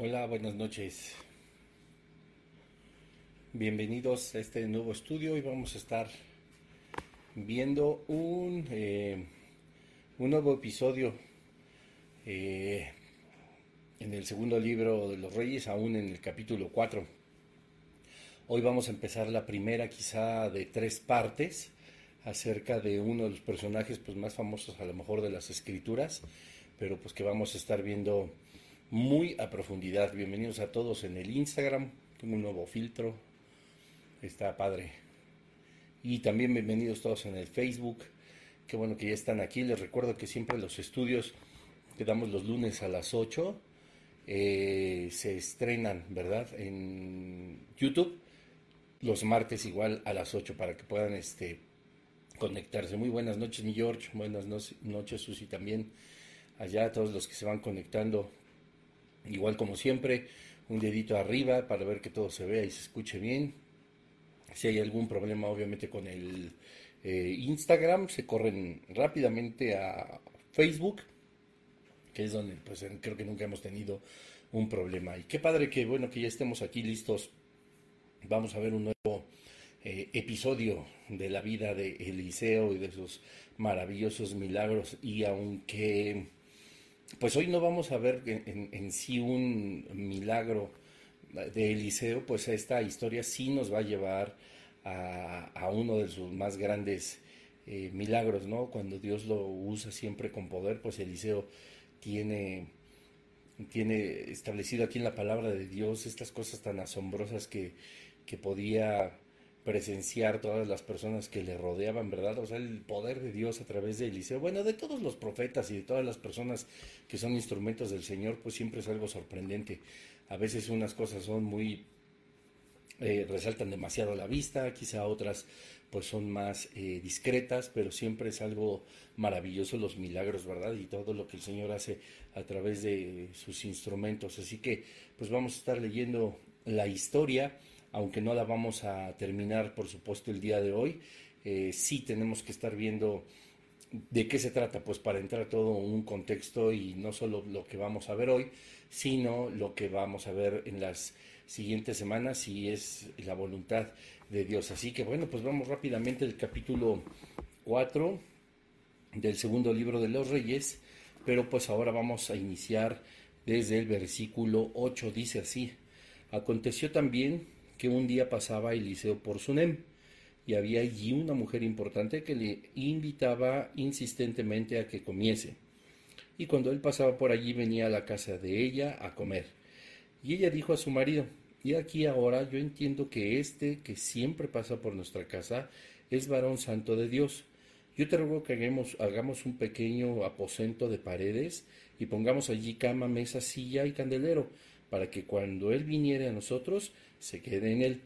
Hola, buenas noches. Bienvenidos a este nuevo estudio y vamos a estar viendo un, eh, un nuevo episodio eh, en el segundo libro de los Reyes, aún en el capítulo 4. Hoy vamos a empezar la primera quizá de tres partes acerca de uno de los personajes pues, más famosos a lo mejor de las escrituras, pero pues que vamos a estar viendo muy a profundidad. Bienvenidos a todos en el Instagram, tengo un nuevo filtro, está padre. Y también bienvenidos todos en el Facebook, qué bueno que ya están aquí. Les recuerdo que siempre los estudios que damos los lunes a las 8 eh, se estrenan, ¿verdad? En YouTube los martes igual a las 8 para que puedan este, conectarse. Muy buenas noches, mi George. Buenas noches, Susi, también. Allá a todos los que se van conectando Igual como siempre, un dedito arriba para ver que todo se vea y se escuche bien. Si hay algún problema, obviamente, con el eh, Instagram, se corren rápidamente a Facebook, que es donde pues creo que nunca hemos tenido un problema. Y qué padre que bueno que ya estemos aquí listos. Vamos a ver un nuevo eh, episodio de la vida de Eliseo y de sus maravillosos milagros. Y aunque pues hoy no vamos a ver en, sí un milagro de Eliseo, pues esta historia sí nos va a llevar a, uno de sus más grandes eh, milagros, ¿no? Cuando Dios lo usa siempre con poder, pues Eliseo tiene, tiene establecido aquí en la palabra de Dios estas cosas tan asombrosas que, que podía presenciar todas las personas que le rodeaban, ¿verdad? O sea, el poder de Dios a través de Eliseo, bueno, de todos los profetas y de todas las personas que son instrumentos del Señor, pues siempre es algo sorprendente. A veces unas cosas son muy, eh, resaltan demasiado la vista, quizá otras pues son más eh, discretas, pero siempre es algo maravilloso los milagros, ¿verdad? Y todo lo que el Señor hace a través de sus instrumentos. Así que pues vamos a estar leyendo la historia aunque no la vamos a terminar, por supuesto, el día de hoy, eh, sí tenemos que estar viendo de qué se trata, pues para entrar todo un contexto y no solo lo que vamos a ver hoy, sino lo que vamos a ver en las siguientes semanas si es la voluntad de Dios. Así que bueno, pues vamos rápidamente al capítulo 4 del segundo libro de los reyes, pero pues ahora vamos a iniciar desde el versículo 8, dice así, aconteció también que un día pasaba Eliseo por Sunem y había allí una mujer importante que le invitaba insistentemente a que comiese. Y cuando él pasaba por allí venía a la casa de ella a comer. Y ella dijo a su marido, y aquí ahora yo entiendo que este que siempre pasa por nuestra casa es varón santo de Dios. Yo te ruego que hagamos, hagamos un pequeño aposento de paredes y pongamos allí cama, mesa, silla y candelero, para que cuando él viniere a nosotros se quede en él.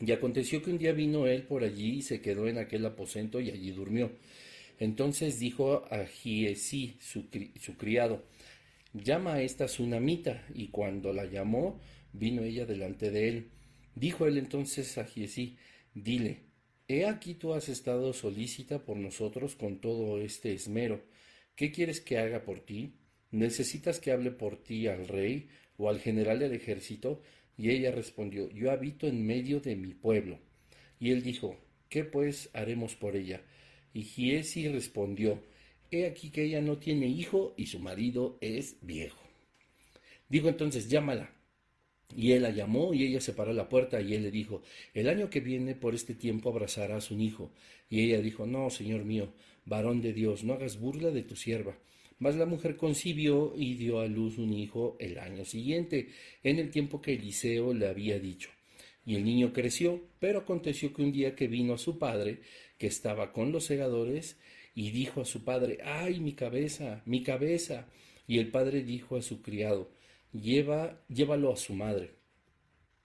Y aconteció que un día vino él por allí y se quedó en aquel aposento y allí durmió. Entonces dijo a Giesí, su, su criado, llama a esta tsunamita. Y cuando la llamó, vino ella delante de él. Dijo él entonces a Giesí, dile, he aquí tú has estado solícita por nosotros con todo este esmero. ¿Qué quieres que haga por ti? ¿Necesitas que hable por ti al rey o al general del ejército? Y ella respondió, yo habito en medio de mi pueblo. Y él dijo, ¿qué pues haremos por ella? Y Giesi respondió, he aquí que ella no tiene hijo y su marido es viejo. Dijo entonces, llámala. Y él la llamó y ella se paró la puerta y él le dijo, el año que viene por este tiempo abrazarás un hijo. Y ella dijo, no, señor mío, varón de Dios, no hagas burla de tu sierva mas la mujer concibió y dio a luz un hijo el año siguiente, en el tiempo que Eliseo le había dicho. Y el niño creció, pero aconteció que un día que vino a su padre, que estaba con los segadores, y dijo a su padre, ¡ay, mi cabeza, mi cabeza! Y el padre dijo a su criado, Lleva, llévalo a su madre.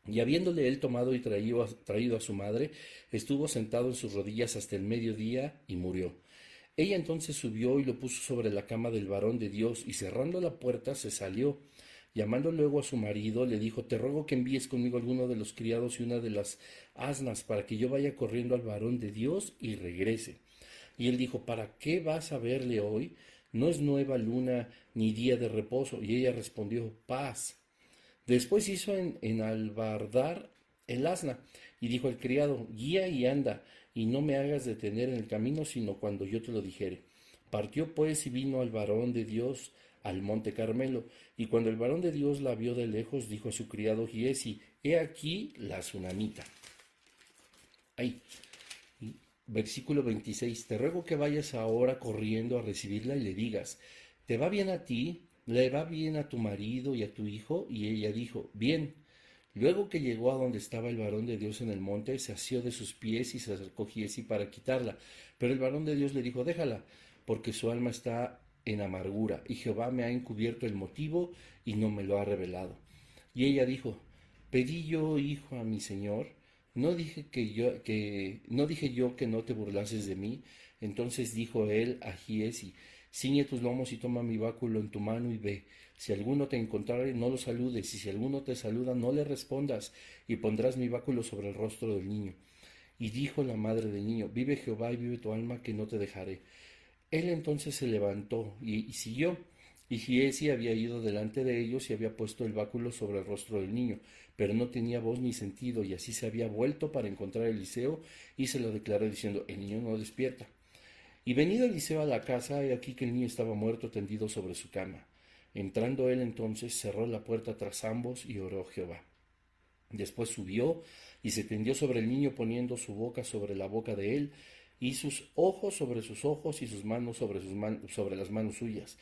Y habiéndole él tomado y traído, traído a su madre, estuvo sentado en sus rodillas hasta el mediodía y murió. Ella entonces subió y lo puso sobre la cama del varón de Dios, y cerrando la puerta se salió. Llamando luego a su marido, le dijo, Te ruego que envíes conmigo alguno de los criados y una de las asnas, para que yo vaya corriendo al varón de Dios y regrese. Y él dijo, ¿Para qué vas a verle hoy? No es nueva luna ni día de reposo. Y ella respondió, Paz. Después hizo en, albardar el asna y dijo al criado, guía y anda, y no me hagas detener en el camino, sino cuando yo te lo dijere. Partió pues y vino al varón de Dios al monte Carmelo, y cuando el varón de Dios la vio de lejos, dijo a su criado Giesi, he aquí la tsunamita. Ahí, versículo 26, te ruego que vayas ahora corriendo a recibirla y le digas, ¿te va bien a ti? ¿Le va bien a tu marido y a tu hijo? Y ella dijo, bien. Luego que llegó a donde estaba el varón de Dios en el monte, se asió de sus pies y se acercó Giesi para quitarla. Pero el varón de Dios le dijo, déjala, porque su alma está en amargura, y Jehová me ha encubierto el motivo y no me lo ha revelado. Y ella dijo, pedí yo, hijo, a mi señor, no dije que yo que no dije yo que no te burlases de mí. Entonces dijo él a Giesi, ciñe tus lomos y toma mi báculo en tu mano y ve. Si alguno te encontrare, no lo saludes, y si alguno te saluda, no le respondas, y pondrás mi báculo sobre el rostro del niño. Y dijo la madre del niño, vive Jehová y vive tu alma, que no te dejaré. Él entonces se levantó y, siguió. Y Giesi había ido delante de ellos y había puesto el báculo sobre el rostro del niño pero no tenía voz ni sentido, y así se había vuelto para encontrar a Eliseo, y se lo declaró diciendo, el niño no despierta. Y venido Eliseo a la casa, he aquí que el niño estaba muerto tendido sobre su cama. Entrando él entonces, cerró la puerta tras ambos y oró Jehová. Después subió y se tendió sobre el niño poniendo su boca sobre la boca de él, y sus ojos sobre sus ojos y sus manos sobre, sus sobre las manos suyas.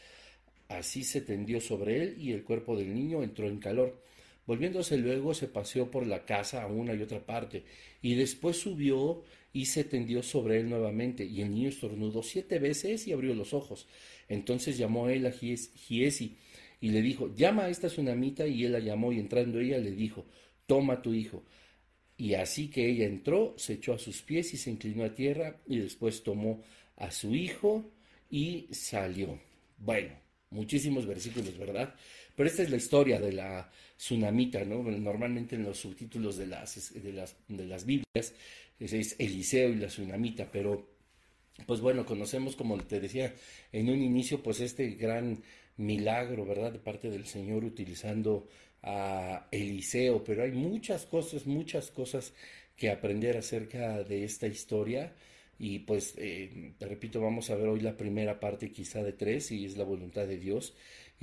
Así se tendió sobre él y el cuerpo del niño entró en calor. Volviéndose luego se paseó por la casa a una y otra parte, y después subió y se tendió sobre él nuevamente, y el niño estornudó siete veces y abrió los ojos. Entonces llamó a él a Giesi y le dijo, llama a esta tsunamita, y él la llamó, y entrando ella le dijo, toma tu hijo. Y así que ella entró, se echó a sus pies y se inclinó a tierra, y después tomó a su hijo y salió. Bueno, muchísimos versículos, ¿verdad? Pero esta es la historia de la tsunamita, ¿no? Normalmente en los subtítulos de las, de las, de las Biblias es, Eliseo y la tsunamita, pero pues bueno, conocemos, como te decía en un inicio, pues este gran milagro, ¿verdad? De parte del Señor utilizando a Eliseo, pero hay muchas cosas, muchas cosas que aprender acerca de esta historia. Y pues, eh, te repito, vamos a ver hoy la primera parte quizá de tres, y es la voluntad de Dios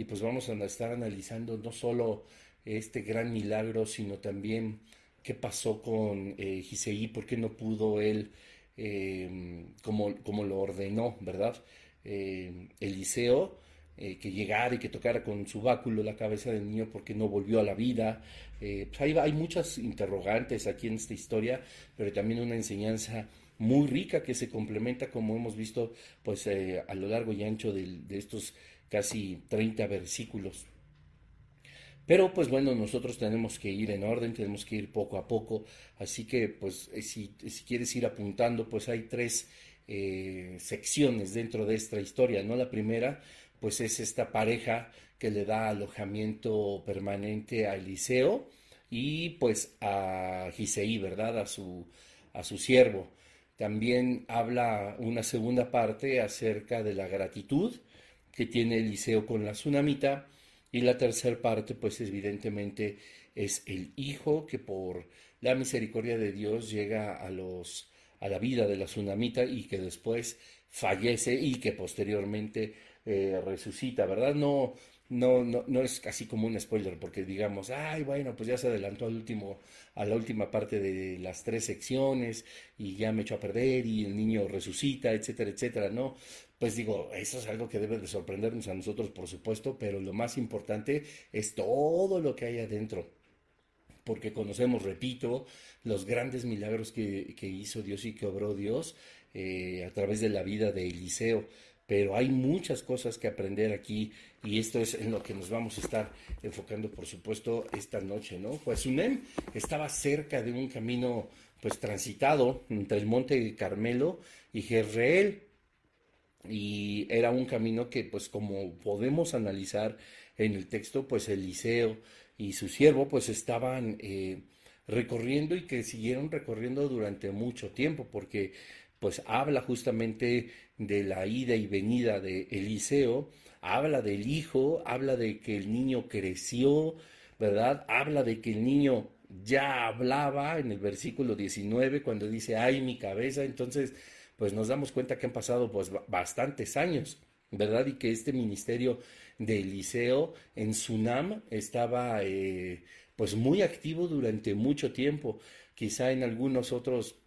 y pues vamos a estar analizando no solo este gran milagro, sino también qué pasó con eh, Giseí, por qué no pudo él, em, como, como, lo ordenó, ¿verdad? Eh, Eliseo, eh, que llegara y que tocara con su báculo la cabeza del niño porque no volvió a la vida. Eh, pues hay, hay, muchas interrogantes aquí en esta historia, pero también una enseñanza muy rica que se complementa, como hemos visto, pues a lo largo y ancho de, de estos casi 30 versículos. Pero pues bueno, nosotros tenemos que ir en orden, tenemos que ir poco a poco, así que pues eh, si, si quieres ir apuntando, pues hay tres eh, secciones dentro de esta historia, ¿no? La primera pues es esta pareja que le da alojamiento permanente a Eliseo y pues a Giseí, ¿verdad? A su, a su siervo. También habla una segunda parte acerca de la gratitud que tiene Eliseo con la tsunamita. Y la tercera parte, pues evidentemente es el hijo que por la misericordia de Dios llega a, los, a la vida de la tsunamita y que después fallece y que posteriormente eh, resucita, ¿verdad? No, no, no, no es casi como un spoiler, porque digamos, ay, bueno, pues ya se adelantó al último, a la última parte de las tres secciones y ya me echó a perder y el niño resucita, etcétera, etcétera, ¿no? Pues digo, eso es algo que debe de sorprendernos a nosotros, por supuesto, pero lo más importante es todo lo que hay adentro, porque conocemos, repito, los grandes milagros que, que hizo Dios y que obró Dios eh, a través de la vida de Eliseo. Pero hay muchas cosas que aprender aquí y esto es en lo que nos vamos a estar enfocando, por supuesto, esta noche, ¿no? Pues Sunem estaba cerca de un camino, pues, transitado entre el Monte Carmelo y Jezreel, y era un camino que, pues, como podemos analizar en el texto, pues, Eliseo y su siervo, pues, estaban eh, recorriendo y que siguieron recorriendo durante mucho tiempo, porque pues habla justamente de la ida y venida de Eliseo, habla del hijo, habla de que el niño creció, ¿verdad? Habla de que el niño ya hablaba en el versículo 19 cuando dice, ay, mi cabeza, entonces pues nos damos cuenta que han pasado pues bastantes años, ¿verdad? Y que este ministerio de Eliseo en Sunam estaba eh, pues muy activo durante mucho tiempo, quizá en algunos otros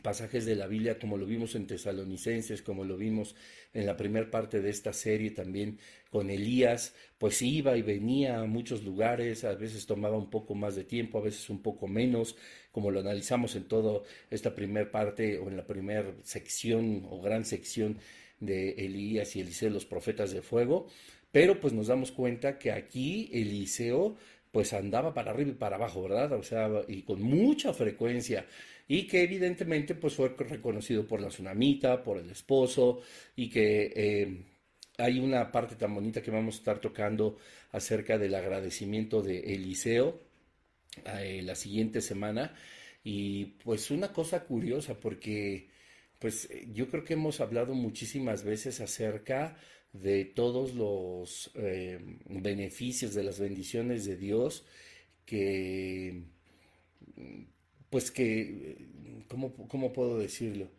pasajes de la Biblia, como lo vimos en Tesalonicenses, como lo vimos en la primera parte de esta serie también con Elías, pues iba y venía a muchos lugares, a veces tomaba un poco más de tiempo, a veces un poco menos, como lo analizamos en toda esta primera parte o en la primera sección o gran sección de Elías y Eliseo, los profetas de fuego, pero pues nos damos cuenta que aquí Eliseo pues andaba para arriba y para abajo, ¿verdad? O sea, y con mucha frecuencia y que evidentemente pues fue reconocido por la tsunamita, por el esposo y que eh, hay una parte tan bonita que vamos a estar tocando acerca del agradecimiento de Eliseo eh, la siguiente semana. Y pues una cosa curiosa porque pues yo creo que hemos hablado muchísimas veces acerca de todos los eh, beneficios, de las bendiciones de Dios que, pues que, ¿cómo, ¿cómo, puedo decirlo?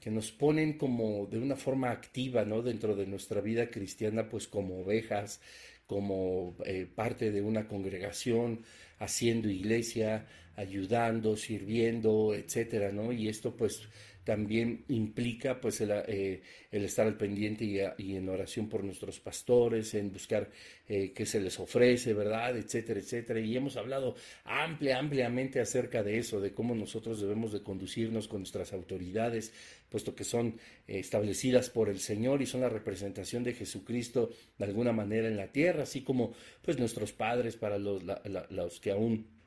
Que nos ponen como de una forma activa, ¿no? Dentro de nuestra vida cristiana, pues como ovejas, como eh, parte de una congregación, haciendo iglesia, ayudando, sirviendo, etcétera, ¿no? Y esto, pues, también implica pues el, eh, estar al pendiente y, en oración por nuestros pastores, en buscar eh, qué se les ofrece, ¿verdad? Etcétera, etcétera. Y hemos hablado amplia, ampliamente acerca de eso, de cómo nosotros debemos de conducirnos con nuestras autoridades, puesto que son eh, establecidas por el Señor y son la representación de Jesucristo de alguna manera en la tierra, así como pues nuestros padres para los, los que aún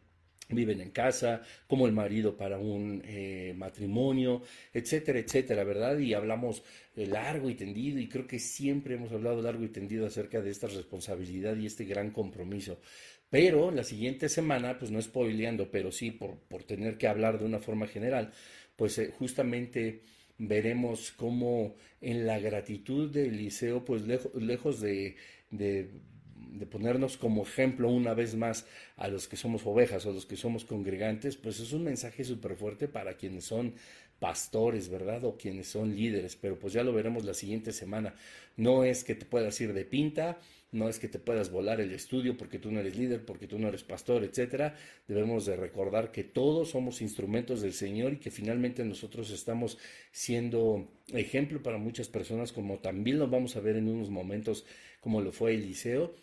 viven en casa, como el marido para un eh, matrimonio, etcétera, etcétera, ¿verdad? Y hablamos largo y tendido y creo que siempre hemos hablado largo y tendido acerca de esta responsabilidad y este gran compromiso. Pero la siguiente semana, pues no spoileando, pero sí por, por tener que hablar de una forma general, pues eh, justamente veremos cómo en la gratitud de Eliseo, pues lejos de de ponernos como ejemplo una vez más a los que somos ovejas o los que somos congregantes, pues es un mensaje súper fuerte para quienes son pastores, ¿verdad? O quienes son líderes, pero pues ya lo veremos la siguiente semana. No es que te puedas ir de pinta, no es que te puedas volar el estudio porque tú no eres líder, porque tú no eres pastor, etcétera. Debemos de recordar que todos somos instrumentos del Señor y que finalmente nosotros estamos siendo ejemplo para muchas personas, como también lo vamos a ver en unos momentos, como lo fue Eliseo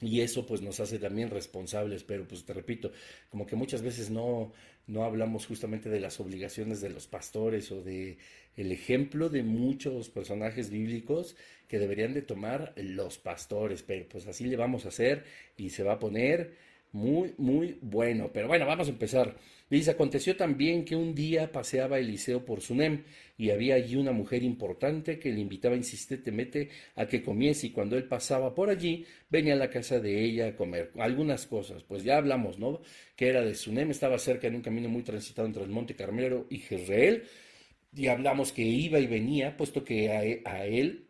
y eso pues nos hace también responsables, pero pues te repito, como que muchas veces no, no hablamos justamente de las obligaciones de los pastores o de el ejemplo de muchos personajes bíblicos que deberían de tomar los pastores, pero pues así le vamos a hacer y se va a poner muy, muy bueno. Pero bueno, vamos a empezar. Dice, aconteció también que un día paseaba Eliseo por Sunem y había allí una mujer importante que le invitaba insistentemente a que comiese y cuando él pasaba por allí venía a la casa de ella a comer algunas cosas. Pues ya hablamos, ¿no? Que era de Sunem, estaba cerca en un camino muy transitado entre el Monte Carmelo y Jezreel y hablamos que iba y venía, puesto que a él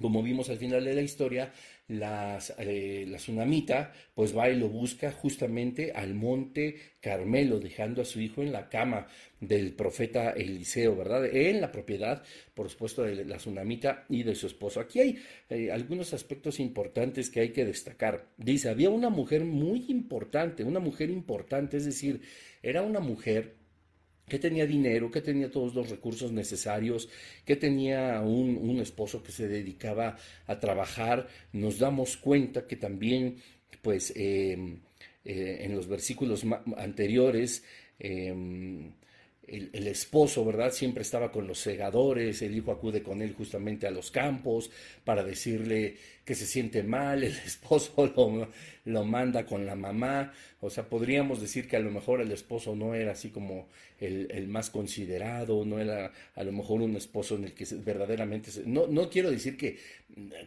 como vimos al final de la historia, las, eh, la tsunamita pues va y lo busca justamente al monte Carmelo, dejando a su hijo en la cama del profeta Eliseo, ¿verdad? En la propiedad, por supuesto, de la tsunamita y de su esposo. Aquí hay eh, algunos aspectos importantes que hay que destacar. Dice, había una mujer muy importante, una mujer importante, es decir, era una mujer que tenía dinero, que tenía todos los recursos necesarios, que tenía un, esposo que se dedicaba a trabajar, nos damos cuenta que también, pues, em, eh, en los versículos anteriores, em, el, esposo, ¿verdad? Siempre estaba con los segadores, el hijo acude con él justamente a los campos para decirle que se siente mal, el esposo lo, lo, manda con la mamá, o sea, podríamos decir que a lo mejor el esposo no era así como el, el más considerado, no era a lo mejor un esposo en el que verdaderamente, no, no quiero decir que,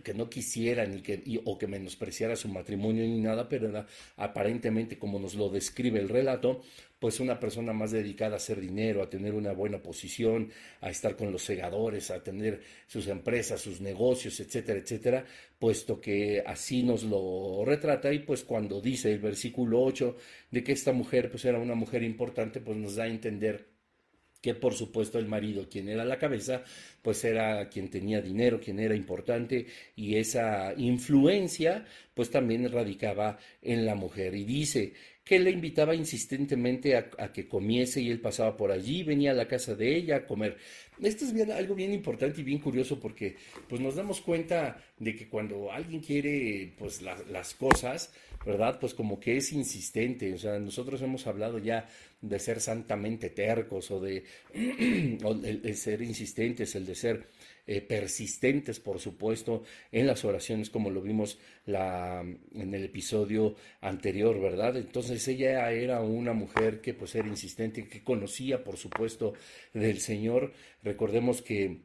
que no quisiera ni que, o que menospreciara su matrimonio ni nada, pero aparentemente como nos lo describe el relato, pues una persona más dedicada a hacer dinero, a tener una buena posición, a estar con los segadores, a tener sus empresas, sus negocios, etcétera, etcétera, puesto que así nos lo retrata y pues cuando dice el versículo 8 de que esta mujer pues era una mujer importante, pues nos da a entender que por supuesto el marido, quien era la cabeza, pues era quien tenía dinero, quien era importante y esa influencia pues también radicaba en la mujer. Y dice que le invitaba insistentemente a, que comiese y él pasaba por allí, venía a la casa de ella a comer. Esto es bien, algo bien importante y bien curioso porque pues nos damos cuenta de que cuando alguien quiere pues las cosas, ¿verdad? Pues como que es insistente. O sea, nosotros hemos hablado ya de ser santamente tercos o de, ser insistentes, el de ser eh, persistentes, por supuesto, en las oraciones, como lo vimos la, en el episodio anterior, ¿verdad? Entonces ella era una mujer que pues era insistente, que conocía, por supuesto, del Señor. Recordemos que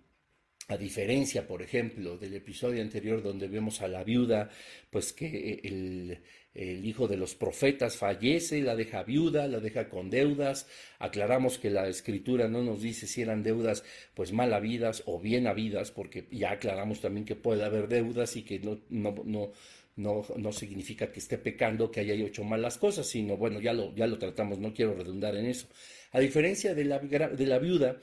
a diferencia, por ejemplo, del episodio anterior donde vemos a la viuda, pues que el, el hijo de los profetas fallece, la deja viuda, la deja con deudas. Aclaramos que la escritura no nos dice si eran deudas pues mal habidas o bien habidas, porque ya aclaramos también que puede haber deudas y que no, no, no, no, no significa que esté pecando, que haya hecho mal las cosas, sino bueno, ya lo, ya lo tratamos, no quiero redundar en eso. A diferencia de la, de la viuda,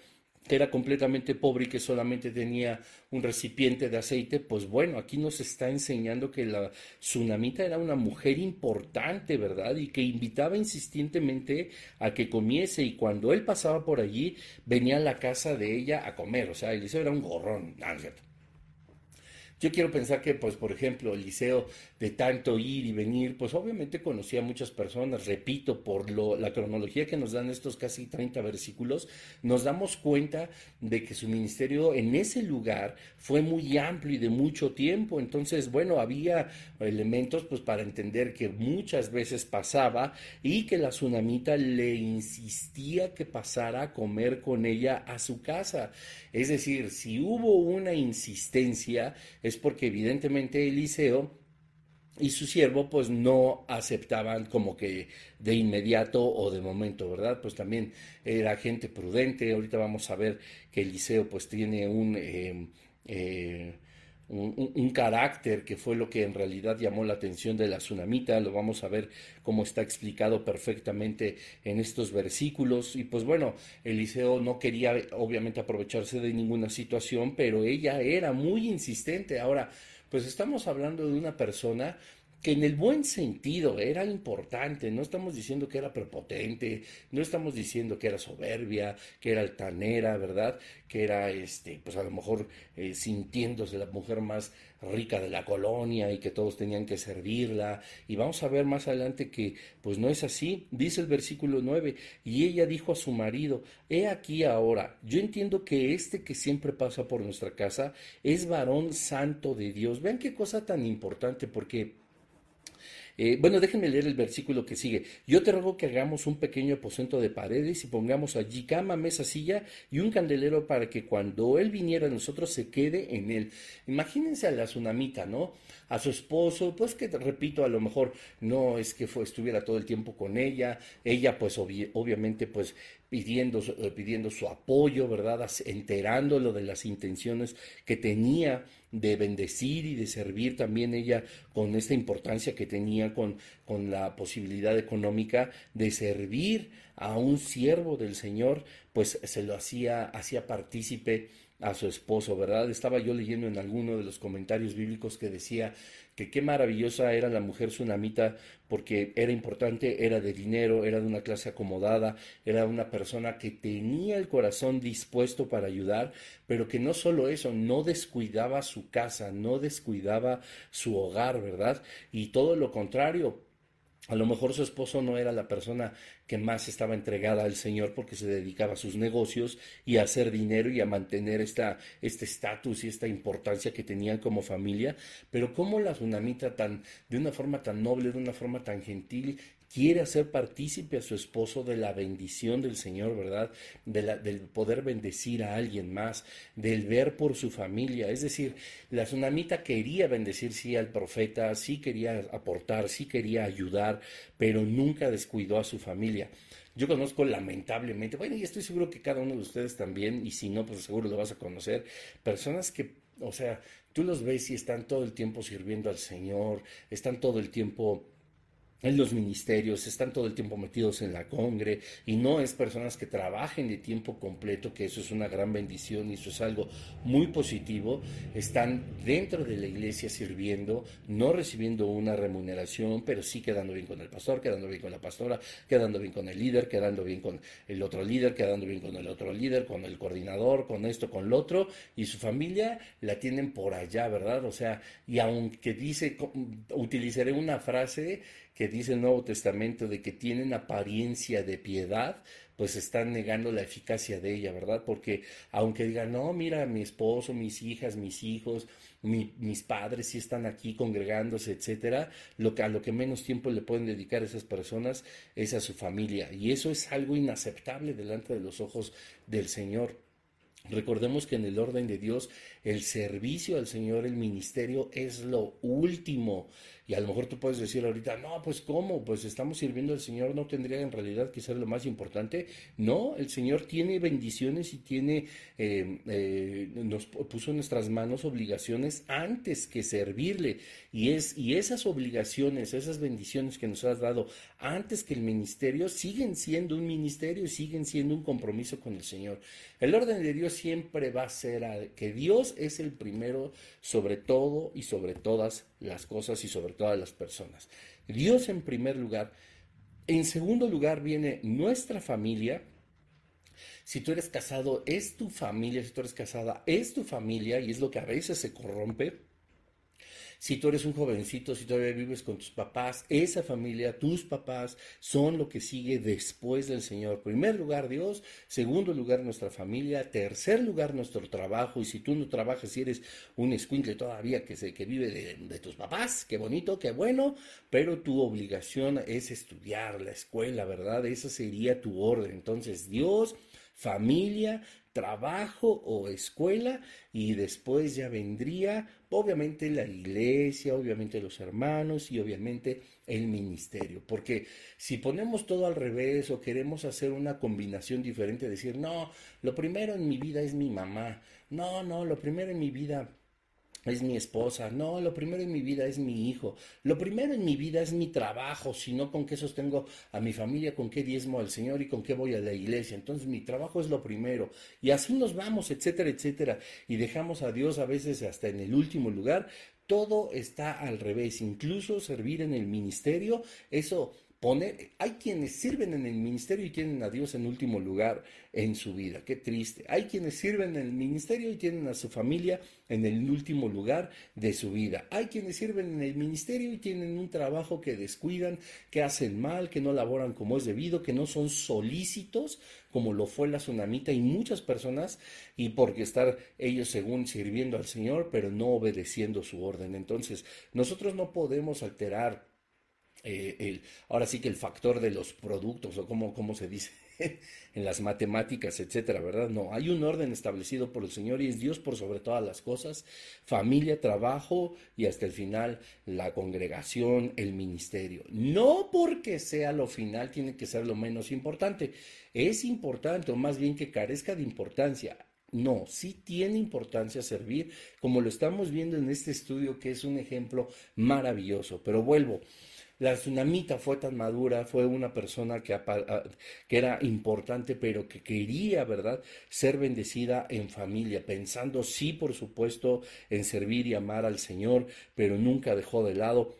que era completamente pobre y que solamente tenía un recipiente de aceite, pues bueno, aquí nos está enseñando que la tsunamita era una mujer importante, ¿verdad? Y que invitaba insistentemente a que comiese. Y cuando él pasaba por allí, venía a la casa de ella a comer, o sea, Eliseo era un gorrón, yo quiero pensar que, pues, por ejemplo, el liceo de tanto ir y venir, pues obviamente conocía a muchas personas, repito, por lo, la cronología que nos dan estos casi 30 versículos, nos damos cuenta de que su ministerio en ese lugar fue muy amplio y de mucho tiempo, entonces, bueno, había elementos pues para entender que muchas veces pasaba y que la tsunamita le insistía que pasara a comer con ella a su casa. Es decir, si hubo una insistencia, es porque evidentemente Eliseo y su siervo pues no aceptaban como que de inmediato o de momento, ¿verdad? Pues también era gente prudente, ahorita vamos a ver que Eliseo pues tiene un... Eh, eh, un, carácter que fue lo que en realidad llamó la atención de la tsunamita, lo vamos a ver cómo está explicado perfectamente en estos versículos. Y pues bueno, Eliseo no quería obviamente aprovecharse de ninguna situación, pero ella era muy insistente. Ahora, pues estamos hablando de una persona que en el buen sentido era importante, no estamos diciendo que era prepotente, no estamos diciendo que era soberbia, que era altanera, ¿verdad? Que era, este, pues a lo mejor eh, sintiéndose la mujer más rica de la colonia y que todos tenían que servirla. Y vamos a ver más adelante que, pues no es así. Dice el versículo 9, y ella dijo a su marido, he aquí ahora, yo entiendo que este que siempre pasa por nuestra casa es varón santo de Dios. Vean qué cosa tan importante, porque eh, bueno, déjenme leer el versículo que sigue. Yo te ruego que hagamos un pequeño aposento de paredes y pongamos allí cama, mesa, silla y un candelero para que cuando él viniera nosotros se quede en él. Imagínense a la tsunamita, ¿no? A su esposo, pues que repito, a lo mejor no es que estuviera todo el tiempo con ella, ella pues obviamente pues pidiendo, eh, pidiendo su apoyo, ¿verdad? Enterándolo de las intenciones que tenía de bendecir y de servir también ella con esta importancia que tenía con, con la posibilidad económica de servir a un siervo del Señor, pues se lo hacía, hacía partícipe a su esposo, ¿verdad? Estaba yo leyendo en alguno de los comentarios bíblicos que decía que qué maravillosa era la mujer tsunamita porque era importante, era de dinero, era de una clase acomodada, era una persona que tenía el corazón dispuesto para ayudar, pero que no solo eso, no descuidaba su casa, no descuidaba su hogar, ¿verdad? Y todo lo contrario, a lo mejor su esposo no era la persona que más estaba entregada al Señor porque se dedicaba a sus negocios y a hacer dinero y a mantener esta, este estatus y esta importancia que tenían como familia. Pero cómo la tsunamita tan, de una forma tan noble, de una forma tan gentil, quiere hacer partícipe a su esposo de la bendición del Señor, ¿verdad? De la, del poder bendecir a alguien más, del ver por su familia. Es decir, la tsunamita quería bendecir sí al profeta, sí quería aportar, sí quería ayudar, pero nunca descuidó a su familia. Yo conozco lamentablemente, bueno, y estoy seguro que cada uno de ustedes también, y si no, pues seguro lo vas a conocer, personas que, o sea, tú los ves y están todo el tiempo sirviendo al Señor, están todo el tiempo en los ministerios, están todo el tiempo metidos en la congre y no es personas que trabajen de tiempo completo, que eso es una gran bendición y eso es algo muy positivo, están dentro de la iglesia sirviendo, no recibiendo una remuneración, pero sí quedando bien con el pastor, quedando bien con la pastora, quedando bien con el líder, quedando bien con el otro líder, quedando bien con el otro líder, con el coordinador, con esto, con lo otro, y su familia la tienen por allá, ¿verdad? O sea, y aunque dice, utilizaré una frase, que dice el Nuevo Testamento de que tienen apariencia de piedad, pues están negando la eficacia de ella, ¿verdad? Porque aunque digan, no, mira, mi esposo, mis hijas, mis hijos, mis padres sí están aquí congregándose, etcétera, lo que, a lo que menos tiempo le pueden dedicar a esas personas es a su familia. Y eso es algo inaceptable delante de los ojos del Señor. Recordemos que en el orden de Dios el servicio al Señor, el ministerio es lo último. Y a lo mejor tú puedes decir ahorita, no, pues ¿cómo? Pues estamos sirviendo al Señor, ¿no tendría en realidad que ser lo más importante? No, el Señor tiene bendiciones y tiene, eh, eh, nos puso en nuestras manos obligaciones antes que servirle. Y, es, y esas obligaciones, esas bendiciones que nos has dado antes que el ministerio, siguen siendo un ministerio y siguen siendo un compromiso con el Señor. El orden de Dios siempre va a ser que Dios es el primero sobre todo y sobre todas las cosas y sobre todas las personas. Dios en primer lugar. En segundo lugar viene nuestra familia. Si tú eres casado, es tu familia. Si tú eres casada, es tu familia. Y es lo que a veces se corrompe. Si tú eres un jovencito, si todavía vives con tus papás, esa familia, tus papás, son lo que sigue después del Señor. Primer lugar Dios, segundo lugar nuestra familia, tercer lugar nuestro trabajo. Y si tú no trabajas, si eres un escuincle todavía que, se, que vive de, de tus papás, qué bonito, qué bueno, pero tu obligación es estudiar la escuela, ¿verdad? Esa sería tu orden. Entonces Dios familia, trabajo o escuela y después ya vendría obviamente la iglesia, obviamente los hermanos y obviamente el ministerio. Porque si ponemos todo al revés o queremos hacer una combinación diferente, decir, no, lo primero en mi vida es mi mamá, no, no, lo primero en mi vida es mi esposa, no, lo primero en mi vida es mi hijo, lo primero en mi vida es mi trabajo, si no con qué sostengo a mi familia, con qué diezmo al Señor y con qué voy a la iglesia. Entonces mi trabajo es lo primero. Y así nos vamos, etcétera, etcétera. Y dejamos a Dios a veces hasta en el último lugar. Todo está al revés, incluso servir en el ministerio, eso poner, hay quienes sirven en el ministerio y tienen a Dios en último lugar en su vida, qué triste. Hay quienes sirven en el ministerio y tienen a su familia en el último lugar de su vida. Hay quienes sirven en el ministerio y tienen un trabajo que descuidan, que hacen mal, que no laboran como es debido, que no son solícitos como lo fue la tsunamita y muchas personas, y porque estar ellos según sirviendo al Señor, pero no obedeciendo su orden. Entonces, nosotros no podemos alterar eh, ahora sí que el factor de los productos o como, como se dice en las matemáticas, etcétera, ¿verdad? No, hay un orden establecido por el Señor y es Dios por sobre todas las cosas, familia, trabajo y hasta el final la congregación, el ministerio. No porque sea lo final tiene que ser lo menos importante, es importante o más bien que carezca de importancia. No, sí tiene importancia servir, como lo estamos viendo en este estudio que es un ejemplo maravilloso, pero vuelvo. La tsunamita fue tan madura, fue una persona que, que, era importante, pero que quería, ¿verdad?, ser bendecida en familia, pensando, sí, por supuesto, en servir y amar al Señor, pero nunca dejó de lado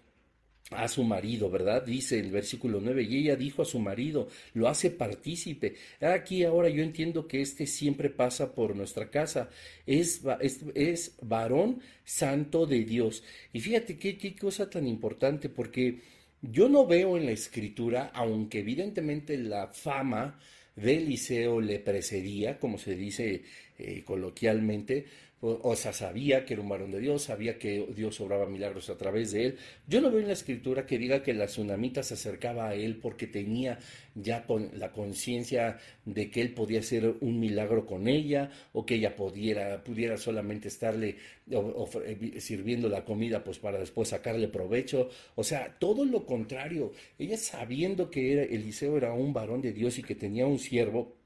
a su marido, ¿verdad? Dice el versículo 9, y ella dijo a su marido, lo hace partícipe. Aquí ahora yo entiendo que este siempre pasa por nuestra casa, es, es, es varón santo de Dios. Y fíjate qué, qué cosa tan importante, porque yo no veo en la escritura, aunque evidentemente la fama de Eliseo le precedía, como se dice eh, coloquialmente, o, sea, sabía que era un varón de Dios, sabía que Dios obraba milagros a través de él. Yo no veo en la escritura que diga que la tsunamita se acercaba a él porque tenía ya con la conciencia de que él podía hacer un milagro con ella o que ella pudiera, pudiera solamente estarle eh, sirviendo la comida pues para después sacarle provecho. O sea, todo lo contrario. Ella sabiendo que era, Eliseo era un varón de Dios y que tenía un siervo,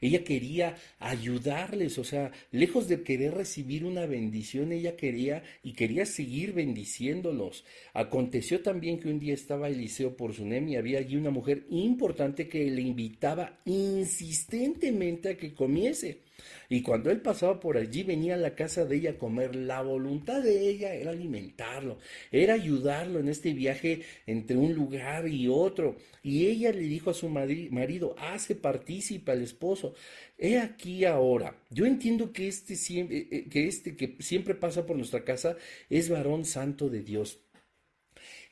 ella quería ayudarles, o sea, lejos de querer recibir una bendición, ella quería y quería seguir bendiciéndolos. Aconteció también que un día estaba Eliseo por Sunem y había allí una mujer importante que le invitaba insistentemente a que comiese. Y cuando él pasaba por allí, venía a la casa de ella a comer. La voluntad de ella era alimentarlo, era ayudarlo en este viaje entre un lugar y otro. Y ella le dijo a su marido, hace partícipe al esposo. He aquí ahora, yo entiendo que este, eh, eh, que este que siempre pasa por nuestra casa es varón santo de Dios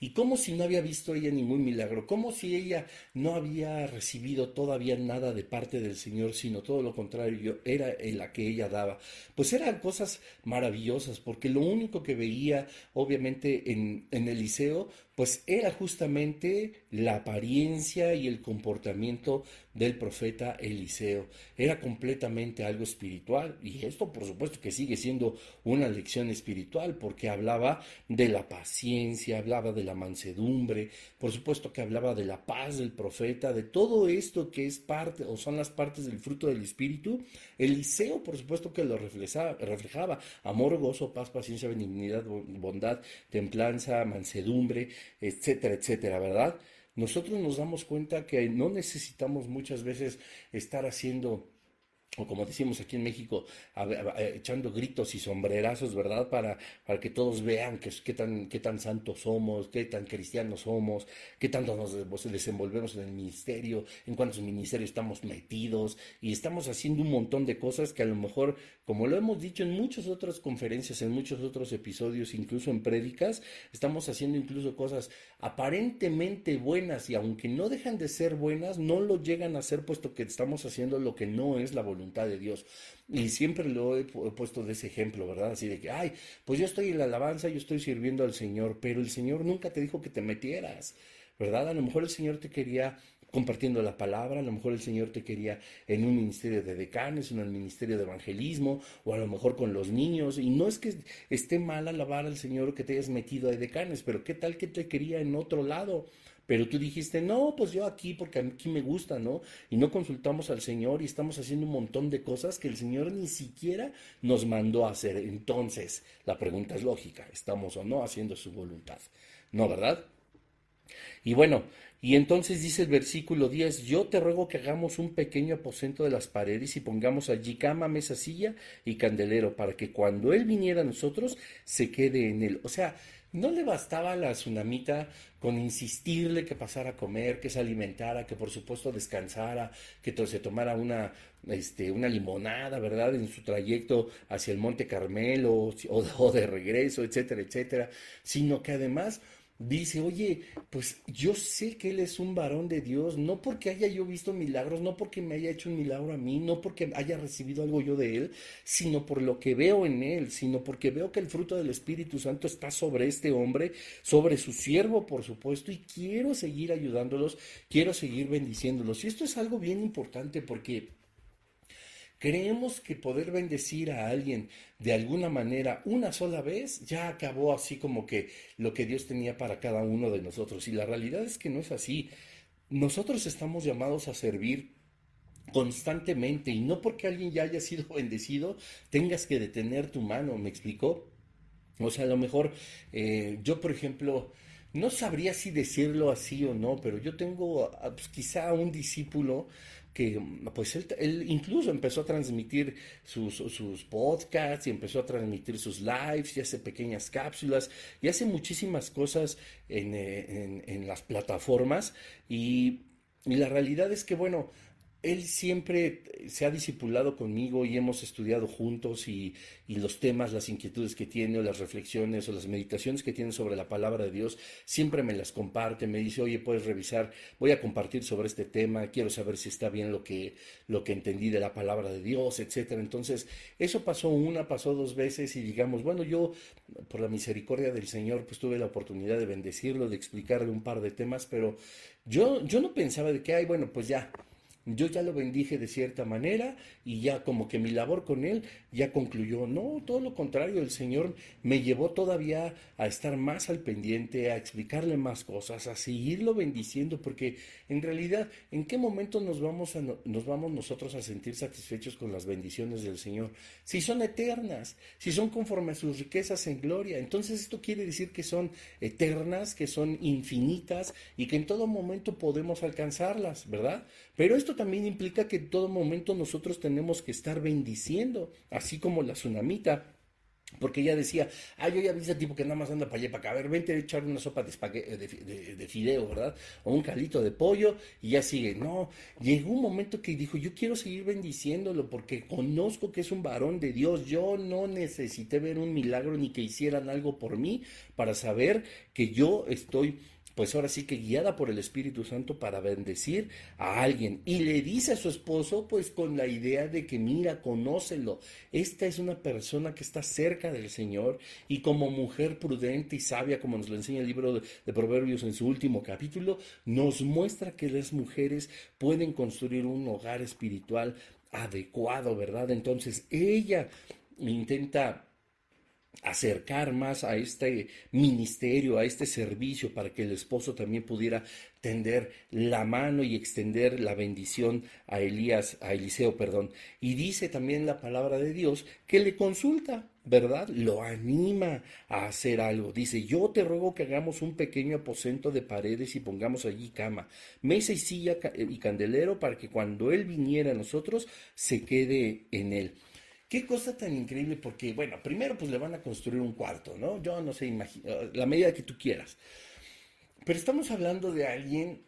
y como si no había visto ella ningún milagro, como si ella no había recibido todavía nada de parte del Señor, sino todo lo contrario, era la que ella daba. Pues eran cosas maravillosas, porque lo único que veía, obviamente, en, en Eliseo, pues era justamente la apariencia y el comportamiento del profeta Eliseo. Era completamente algo espiritual y esto por supuesto que sigue siendo una lección espiritual porque hablaba de la paciencia, hablaba de la mansedumbre, por supuesto que hablaba de la paz del profeta, de todo esto que es parte o son las partes del fruto del espíritu. Eliseo por supuesto que lo reflejaba, reflejaba amor, gozo, paz, paciencia, benignidad, bondad, templanza, mansedumbre, etcétera, etcétera, ¿verdad? nosotros nos damos cuenta que no necesitamos muchas veces estar haciendo o como decimos aquí en México, echando gritos y sombrerazos, ¿verdad? Para, para que todos vean que, tan, qué tan santos somos, qué tan cristianos somos, qué tanto nos desenvolvemos en el ministerio, en cuántos ministerios estamos metidos, y estamos haciendo un montón de cosas que a lo mejor, como lo hemos dicho en muchas otras conferencias, en muchos otros episodios, incluso en prédicas, estamos haciendo incluso cosas aparentemente buenas y aunque no dejan de ser buenas, no lo llegan a ser puesto que estamos haciendo lo que no es la voluntad de Dios. Y siempre lo he puesto de ese ejemplo, ¿verdad? Así de que, ay, pues yo estoy en la alabanza, yo estoy sirviendo al Señor, pero el Señor nunca te dijo que te metieras, ¿verdad? A lo mejor el Señor te quería compartiendo la palabra, a lo mejor el Señor te quería en un ministerio de decanes, en el ministerio de evangelismo, o a lo mejor con los niños, y no es que esté mal alabar al Señor que te hayas metido a decanes, pero qué tal que te quería en otro lado, pero tú dijiste, no, pues yo aquí porque aquí me gusta, ¿no? Y no consultamos al Señor y estamos haciendo un montón de cosas que el Señor ni siquiera nos mandó a hacer. Entonces, la pregunta es lógica, ¿estamos o no haciendo su voluntad? No, ¿verdad? Y bueno, y entonces dice el versículo 10, yo te ruego que hagamos un pequeño aposento de las paredes y pongamos allí cama, mesa, silla y candelero, para que cuando Él viniera a nosotros se quede en él. O sea, no le bastaba a la tsunamita con insistirle que pasara a comer, que se alimentara, que por supuesto descansara, que se tomara una, este, una limonada, ¿verdad? En su trayecto hacia el Monte Carmelo o, o de regreso, etcétera, etcétera, sino que además dice, oye, pues yo sé que Él es un varón de Dios, no porque haya yo visto milagros, no porque me haya hecho un milagro a mí, no porque haya recibido algo yo de Él, sino por lo que veo en Él, sino porque veo que el fruto del Espíritu Santo está sobre este hombre, sobre su siervo, por supuesto, y quiero seguir ayudándolos, quiero seguir bendiciéndolos. Y esto es algo bien importante porque Creemos que poder bendecir a alguien de alguna manera una sola vez ya acabó así como que lo que Dios tenía para cada uno de nosotros. Y la realidad es que no es así. Nosotros estamos llamados a servir constantemente y no porque alguien ya haya sido bendecido tengas que detener tu mano, ¿me explicó? O sea, a lo mejor eh, yo, por ejemplo, no sabría si decirlo así o no, pero yo tengo ah, pues, quizá un discípulo que pues él, incluso empezó a transmitir sus, sus, podcasts y empezó a transmitir sus lives y hace pequeñas cápsulas y hace muchísimas cosas en, eh, en, las plataformas y, y, la realidad es que bueno, él siempre se ha discipulado conmigo y hemos estudiado juntos y, los temas, las inquietudes que tiene o las reflexiones o las meditaciones que tiene sobre la palabra de Dios, siempre me las comparte, me dice, oye, puedes revisar, voy a compartir sobre este tema, quiero saber si está bien lo que, lo que entendí de la palabra de Dios, etcétera. Entonces, eso pasó una, pasó dos veces y digamos, bueno, yo, por la misericordia del Señor, pues tuve la oportunidad de bendecirlo, de explicarle un par de temas, pero yo, yo no pensaba de que, ay, bueno, pues ya, yo ya lo bendije de cierta manera y ya como que mi labor con él ya concluyó. No, todo lo contrario, el Señor me llevó todavía a estar más al pendiente, a explicarle más cosas, a seguirlo bendiciendo, porque en realidad, ¿en qué momento nos vamos, a, nos vamos nosotros a sentir satisfechos con las bendiciones del Señor? Si son eternas, si son conforme a sus riquezas en gloria, entonces esto quiere decir que son eternas, que son infinitas y que en todo momento podemos alcanzarlas, ¿verdad? Pero esto también implica que en todo momento nosotros tenemos que estar bendiciendo, así como la tsunamita. Porque ella decía, ah, yo ya vi ese tipo que nada más anda para allá para acá, a ver, vente a echar una sopa de, de, de, fideo, ¿verdad? O un calito de pollo, y ya sigue. No, llegó un momento que dijo, yo quiero seguir bendiciéndolo porque conozco que es un varón de Dios. Yo no necesité ver un milagro ni que hicieran algo por mí para saber que yo estoy pues ahora sí que guiada por el Espíritu Santo para bendecir a alguien. Y le dice a su esposo, pues con la idea de que mira, conócelo. Esta es una persona que está cerca del Señor y como mujer prudente y sabia, como nos lo enseña el libro de, Proverbios en su último capítulo, nos muestra que las mujeres pueden construir un hogar espiritual adecuado, ¿verdad? Entonces ella intenta acercar más a este ministerio, a este servicio, para que el esposo también pudiera tender la mano y extender la bendición a Elías, a Eliseo, perdón. Y dice también la palabra de Dios que le consulta, ¿verdad? Lo anima a hacer algo. Dice, yo te ruego que hagamos un pequeño aposento de paredes y pongamos allí cama, mesa y silla y candelero para que cuando él viniera a nosotros se quede en él. Qué cosa tan increíble, porque, bueno, primero pues le van a construir un cuarto, ¿no? Yo no sé, la medida que tú quieras. Pero estamos hablando de alguien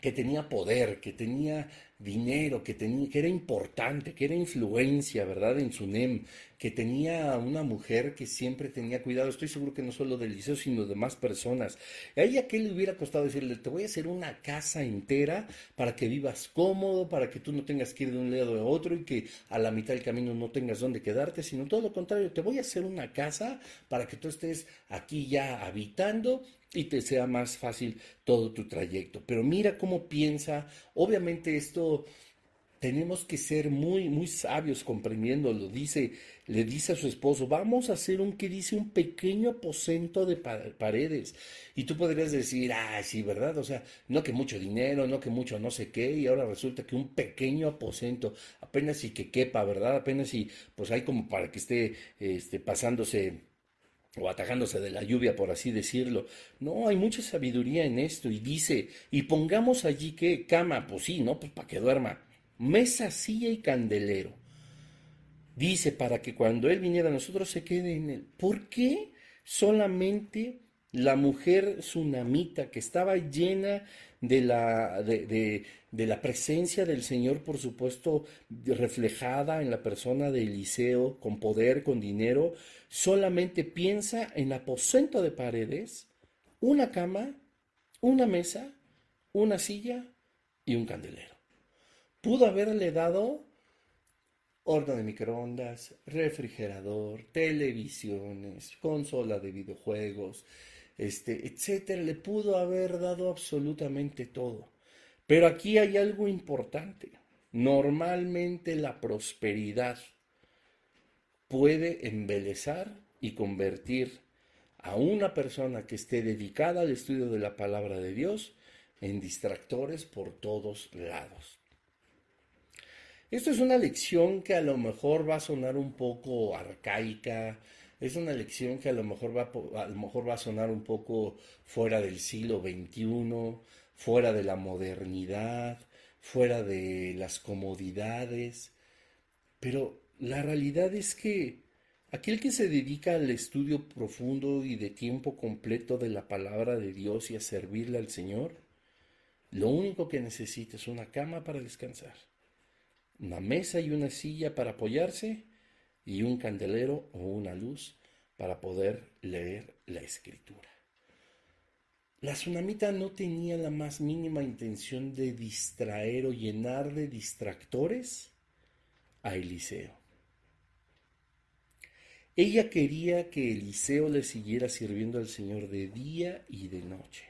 que tenía poder, que tenía dinero, que, tenía, que era importante, que era influencia, ¿verdad? En su NEM, que tenía una mujer que siempre tenía cuidado. Estoy seguro que no solo del liceo, sino de más personas. ¿A ella qué le hubiera costado decirle, te voy a hacer una casa entera para que vivas cómodo, para que tú no tengas que ir de un lado a otro y que a la mitad del camino no tengas dónde quedarte, sino todo lo contrario, te voy a hacer una casa para que tú estés aquí ya habitando y te sea más fácil todo tu trayecto. Pero mira cómo piensa, obviamente esto tenemos que ser muy, muy sabios comprendiéndolo. Dice, le dice a su esposo, vamos a hacer un que dice un pequeño aposento de paredes. Y tú podrías decir, ah, sí, ¿verdad? O sea, no que mucho dinero, no que mucho no sé qué, y ahora resulta que un pequeño aposento, apenas y que quepa, ¿verdad? Apenas y pues hay como para que esté este, pasándose o atajándose de la lluvia, por así decirlo. No, hay mucha sabiduría en esto. Y dice, y pongamos allí que cama, pues sí, ¿no? Pues para que duerma. Mesa, silla y candelero. Dice, para que cuando Él viniera a nosotros se quede en Él. ¿Por qué solamente la mujer tsunamita que estaba llena de la, de, de, la presencia del Señor, por supuesto, reflejada en la persona de Eliseo, con poder, con dinero, solamente piensa en aposento de paredes, una cama, una mesa, una silla y un candelero. Pudo haberle dado horno de microondas, refrigerador, televisiones, consola de videojuegos, este, etcétera, le pudo haber dado absolutamente todo. Pero aquí hay algo importante. Normalmente la prosperidad puede embelezar y convertir a una persona que esté dedicada al estudio de la palabra de Dios en distractores por todos lados. Esto es una lección que a lo mejor va a sonar un poco arcaica, es una lección que a lo mejor va a, lo mejor va a sonar un poco fuera del siglo XXI, fuera de la modernidad, fuera de las comodidades, pero la realidad es que aquel que se dedica al estudio profundo y de tiempo completo de la palabra de Dios y a servirle al Señor, Lo único que necesita es una cama para descansar, una mesa y una silla para apoyarse y un candelero o una luz para poder leer la escritura. La tsunamita no tenía la más mínima intención de distraer o llenar de distractores a Eliseo. Ella quería que Eliseo le siguiera sirviendo al Señor de día y de noche,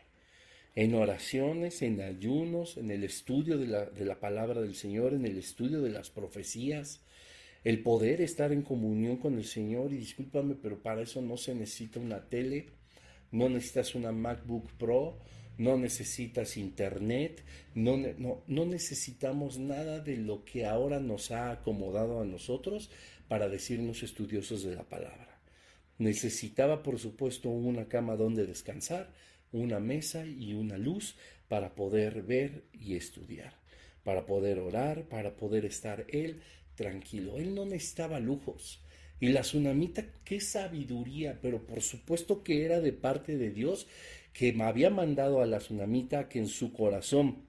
en oraciones, en ayunos, en el estudio de la, de la palabra del Señor, en el estudio de las profecías, el poder estar en comunión con el Señor. Y discúlpame, pero para eso no se necesita una tele, no necesitas una MacBook Pro, no necesitas internet, no, no, no, necesitamos nada de lo que ahora nos ha acomodado a nosotros para decirnos estudiosos de la palabra. Necesitaba, por supuesto, una cama donde descansar, una mesa y una luz para poder ver y estudiar, para poder orar, para poder estar él tranquilo. Él no necesitaba lujos. Y la tsunamita, qué sabiduría, pero por supuesto que era de parte de Dios que me había mandado a la tsunamita que en su corazón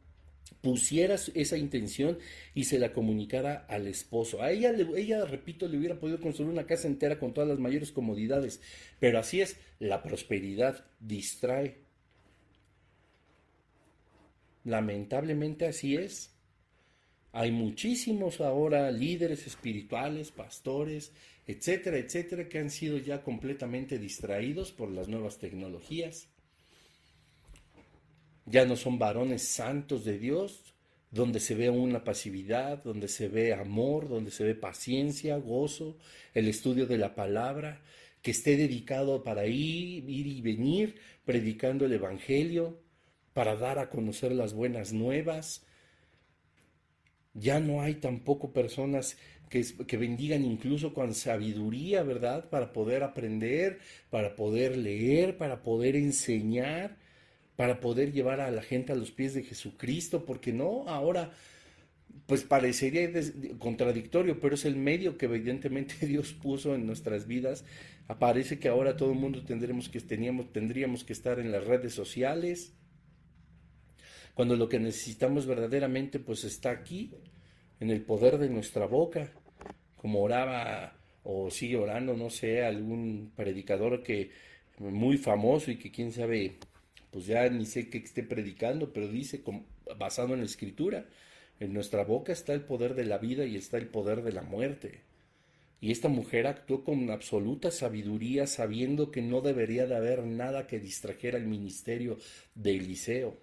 pusiera esa intención y se la comunicara al esposo. A ella, ella, repito, le hubiera podido construir una casa entera con todas las mayores comodidades, pero así es, la prosperidad distrae. Lamentablemente así es. Hay muchísimos ahora líderes espirituales, pastores, etcétera, etcétera, que han sido ya completamente distraídos por las nuevas tecnologías ya no son varones santos de Dios, donde se ve una pasividad, donde se ve amor, donde se ve paciencia, gozo, el estudio de la palabra, que esté dedicado para ir, ir y venir predicando el Evangelio, para dar a conocer las buenas nuevas. Ya no hay tampoco personas que, que, bendigan incluso con sabiduría, ¿verdad? Para poder aprender, para poder leer, para poder enseñar para poder llevar a la gente a los pies de Jesucristo, porque no, ahora pues parecería contradictorio, pero es el medio que evidentemente Dios puso en nuestras vidas. Aparece que ahora todo el mundo tendremos que, teníamos, tendríamos que estar en las redes sociales, cuando lo que necesitamos verdaderamente pues está aquí, en el poder de nuestra boca, como oraba o sigue orando, no sé, algún predicador que muy famoso y que quién sabe pues ya ni sé qué esté predicando, pero dice, basado en la escritura, en nuestra boca está el poder de la vida y está el poder de la muerte. Y esta mujer actuó con absoluta sabiduría, sabiendo que no debería de haber nada que distrajera el ministerio de Eliseo.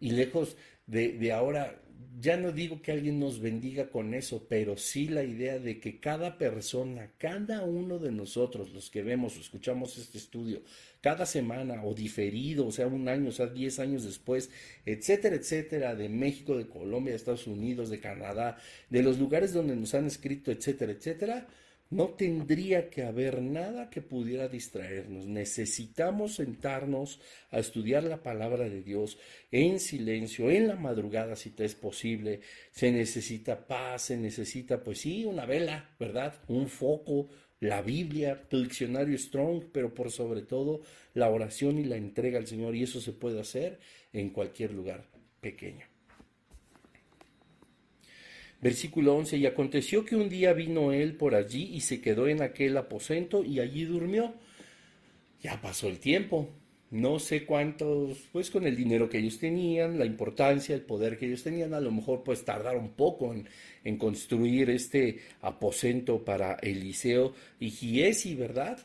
Y lejos de, ahora ya no digo que alguien nos bendiga con eso, pero sí la idea de que cada persona, cada uno de nosotros, los que vemos o escuchamos este estudio, cada semana o diferido, o sea, un año, o sea, diez años después, etcétera, etcétera, de México, de Colombia, de Estados Unidos, de Canadá, de los lugares donde nos han escrito, etcétera, etcétera, no tendría que haber nada que pudiera distraernos. Necesitamos sentarnos a estudiar la palabra de Dios en silencio, en la madrugada si te es posible. Se necesita paz, se necesita, pues sí, una vela, ¿verdad? Un foco, la Biblia, tu diccionario Strong, pero por sobre todo la oración y la entrega al Señor. Y eso se puede hacer en cualquier lugar pequeño. Versículo 11, y aconteció que un día vino él por allí y se quedó en aquel aposento y allí durmió. Ya pasó el tiempo, no sé cuántos, pues con el dinero que ellos tenían, la importancia, el poder que ellos tenían, a lo mejor pues tardaron poco en, en construir este aposento para Eliseo y Giesi, ¿verdad?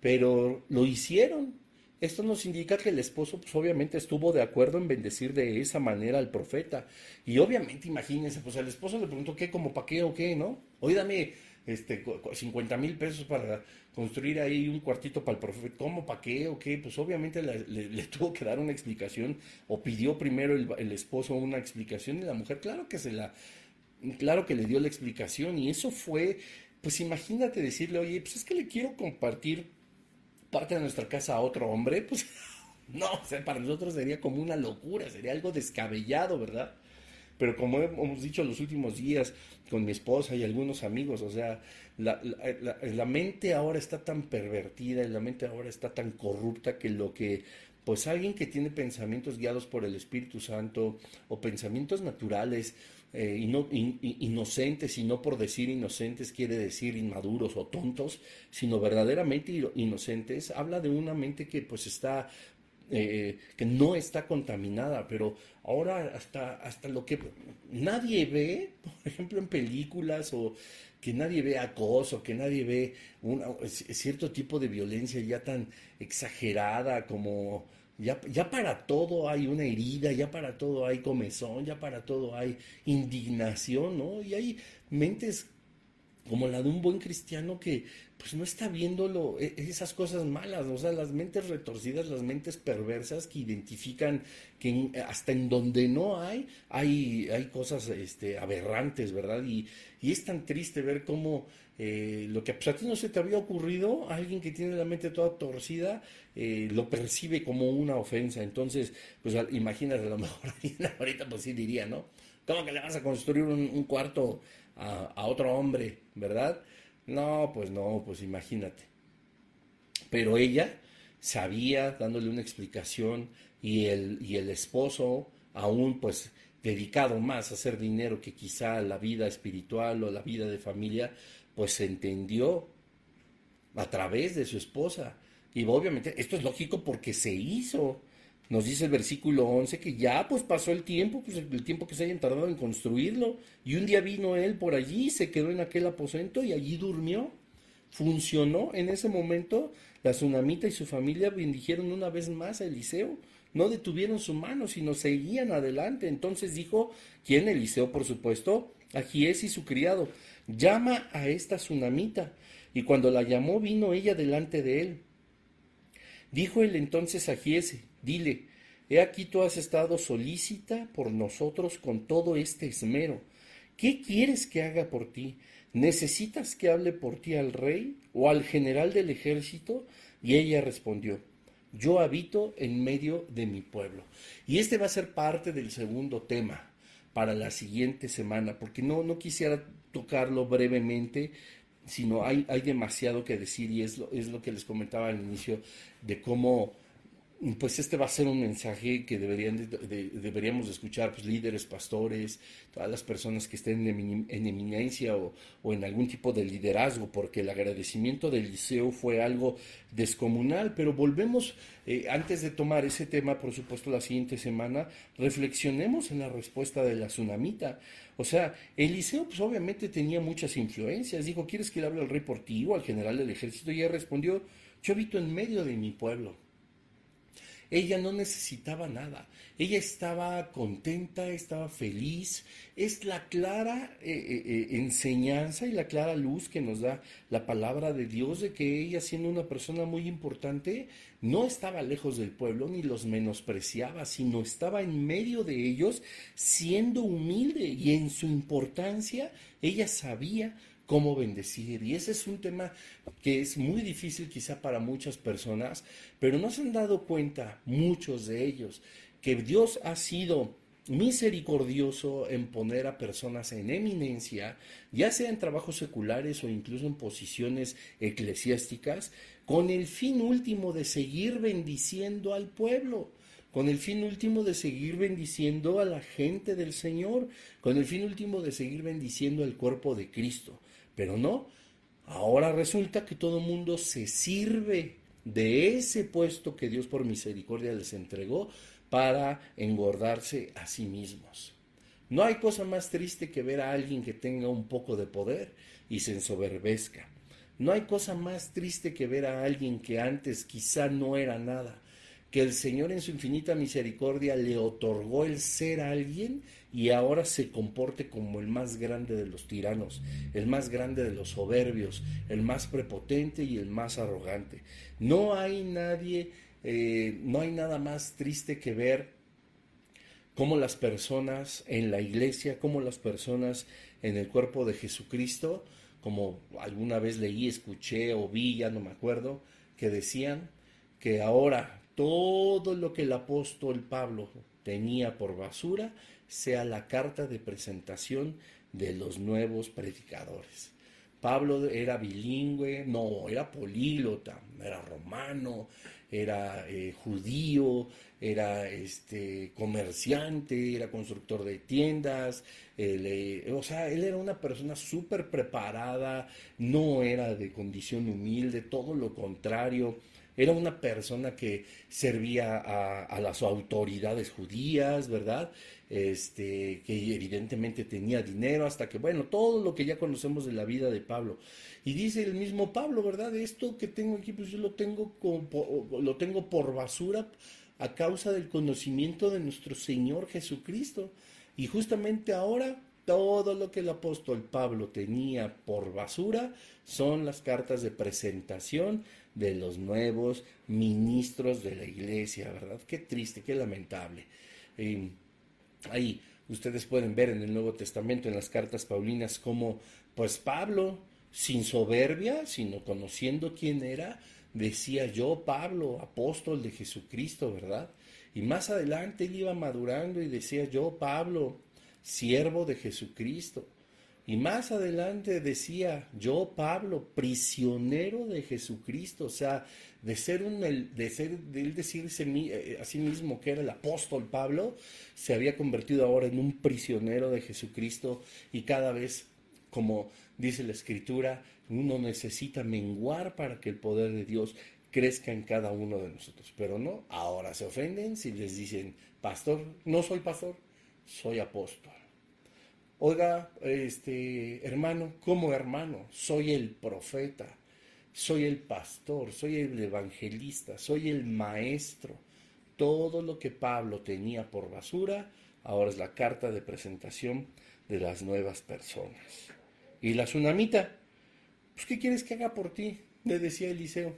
Pero lo hicieron, esto nos indica que el esposo, pues obviamente estuvo de acuerdo en bendecir de esa manera al profeta. Y obviamente, imagínense, pues el esposo le preguntó qué, como para qué o qué, ¿no? Hoy dame este, 50 mil pesos para construir ahí un cuartito para el profeta. ¿Cómo, para qué o qué? Pues obviamente le, tuvo que dar una explicación o pidió primero el esposo una explicación y la mujer, claro que se la, claro que le dio la explicación y eso fue, pues imagínate decirle, oye, pues es que le quiero compartir parte de nuestra casa a otro hombre, pues no, o sea, para nosotros sería como una locura, sería algo descabellado, ¿verdad? Pero como hemos dicho los últimos días con mi esposa y algunos amigos, o sea, la, la, mente ahora está tan pervertida y la mente ahora está tan corrupta que lo que pues alguien que tiene pensamientos guiados por el Espíritu Santo o pensamientos naturales, eh, inocentes, y no por decir inocentes quiere decir inmaduros o tontos, sino verdaderamente inocentes, habla de una mente que pues está eh, que no está contaminada, pero ahora hasta, hasta lo que nadie ve, por ejemplo en películas o que nadie ve acoso, que nadie ve un cierto tipo de violencia ya tan exagerada como ya, ya para todo hay una herida, ya para todo hay comezón, ya para todo hay indignación, ¿no? Y hay mentes como la de un buen cristiano que pues no está viendo e, esas cosas malas, o sea, las mentes retorcidas, las mentes perversas que identifican que hasta en donde no hay, hay, hay cosas este, aberrantes, ¿verdad? Y, y es tan triste ver cómo eh, lo que pues, a ti no se te había ocurrido, alguien que tiene la mente toda torcida, eh, lo percibe como una ofensa. Entonces, pues imagínate, a lo mejor ahorita pues sí diría, ¿no? ¿Cómo que le vas a construir un cuarto a, otro hombre, ¿verdad? No, pues no, pues imagínate. Pero ella sabía, dándole una explicación, y el, y el esposo, aún pues dedicado más a hacer dinero que quizá la vida espiritual o la vida de familia, pues entendió a través de su esposa. Y obviamente esto es lógico porque se hizo. Nos dice el versículo 11 que ya pues pasó el tiempo, pues el tiempo que se hayan tardado en construirlo. Y un día vino él por allí, se quedó en aquel aposento y allí durmió. Funcionó en ese momento. La tsunamita y su familia bendijeron una vez más a Eliseo. No detuvieron su mano, sino seguían adelante. Entonces dijo, ¿quién? Eliseo, por supuesto, a Gies y su criado. Llama a esta tsunamita. Y cuando la llamó, vino ella delante de él. Dijo él entonces a Giese, Dile, he aquí tú has estado solícita por nosotros con todo este esmero. ¿Qué quieres que haga por ti? ¿Necesitas que hable por ti al rey o al general del ejército? Y ella respondió, yo habito en medio de mi pueblo. Y este va a ser parte del segundo tema para la siguiente semana, porque no, no quisiera tocarlo brevemente, sino hay, hay demasiado que decir y es lo, es lo que les comentaba al inicio de cómo pues este va a ser un mensaje que deberían deberíamos escuchar pues, líderes, pastores, todas las personas que estén en, eminencia o, en algún tipo de liderazgo, porque el agradecimiento del liceo fue algo descomunal. Pero volvemos, eh, antes de tomar ese tema, por supuesto, la siguiente semana, reflexionemos en la respuesta de la tsunamita. O sea, el liceo pues obviamente tenía muchas influencias. Dijo, ¿quieres que le hable al rey por ti o al general del ejército? Y ella respondió, yo habito en medio de mi pueblo. Ella no necesitaba nada. Ella estaba contenta, estaba feliz. Es la clara eh, eh, eh, enseñanza y la clara luz que nos da la palabra de Dios de que ella, siendo una persona muy importante, no estaba lejos del pueblo ni los menospreciaba, sino estaba en medio de ellos, siendo humilde y en su importancia, ella sabía cómo bendecir. Y ese es un tema que es muy difícil quizá para muchas personas, pero no se han dado cuenta muchos de ellos que Dios ha sido misericordioso en poner a personas en eminencia, ya sea en trabajos seculares o incluso en posiciones eclesiásticas, con el fin último de seguir bendiciendo al pueblo con el fin último de seguir bendiciendo a la gente del Señor, con el fin último de seguir bendiciendo al cuerpo de Cristo. Pero no, ahora resulta que todo mundo se sirve de ese puesto que Dios por misericordia les entregó para engordarse a sí mismos. No hay cosa más triste que ver a alguien que tenga un poco de poder y se ensoberbezca. No hay cosa más triste que ver a alguien que antes quizá no era nada, que el Señor en su infinita misericordia le otorgó el ser a alguien y ahora se comporte como el más grande de los tiranos, el más grande de los soberbios, el más prepotente y el más arrogante. No hay nadie, eh, no hay nada más triste que ver cómo las personas en la iglesia, cómo las personas en el cuerpo de Jesucristo, como alguna vez leí, escuché o vi, ya no me acuerdo, que decían que ahora todo lo que el apóstol Pablo tenía por basura, sea la carta de presentación de los nuevos predicadores. Pablo era bilingüe, no, era políglota, era romano, era eh, judío, era este comerciante, era constructor de tiendas, eh, o sea, él era una persona súper preparada, no era de condición humilde, todo lo contrario, era una persona que servía a, las autoridades judías, ¿verdad? Este, que evidentemente tenía dinero, hasta que, bueno, todo lo que ya conocemos de la vida de Pablo. Y dice el mismo Pablo, ¿verdad? Esto que tengo aquí, pues yo lo tengo, lo tengo por basura a causa del conocimiento de nuestro Señor Jesucristo. Y justamente ahora todo lo que el apóstol Pablo tenía por basura son las cartas de presentación de los nuevos ministros de la iglesia, ¿verdad? Qué triste, qué lamentable. ahí ustedes pueden ver en el Nuevo Testamento, en las cartas paulinas, cómo pues Pablo, sin soberbia, sino conociendo quién era, decía yo, Pablo, apóstol de Jesucristo, ¿verdad? Y más adelante él iba madurando y decía yo, Pablo, siervo de Jesucristo. Y más adelante decía, yo Pablo, prisionero de Jesucristo, o sea, de ser un, de ser, él decirse eh, a sí mismo que era el apóstol Pablo, se había convertido ahora en un prisionero de Jesucristo y cada vez, como dice la escritura, uno necesita menguar para que el poder de Dios crezca en cada uno de nosotros. Pero no, ahora se ofenden si les dicen, pastor, no soy pastor, soy apóstol. Oiga, este hermano, como hermano, soy el profeta, soy el pastor, soy el evangelista, soy el maestro. Todo lo que Pablo tenía por basura, ahora es la carta de presentación de las nuevas personas. Y la tsunamita, pues ¿qué quieres que haga por ti? Le decía Eliseo.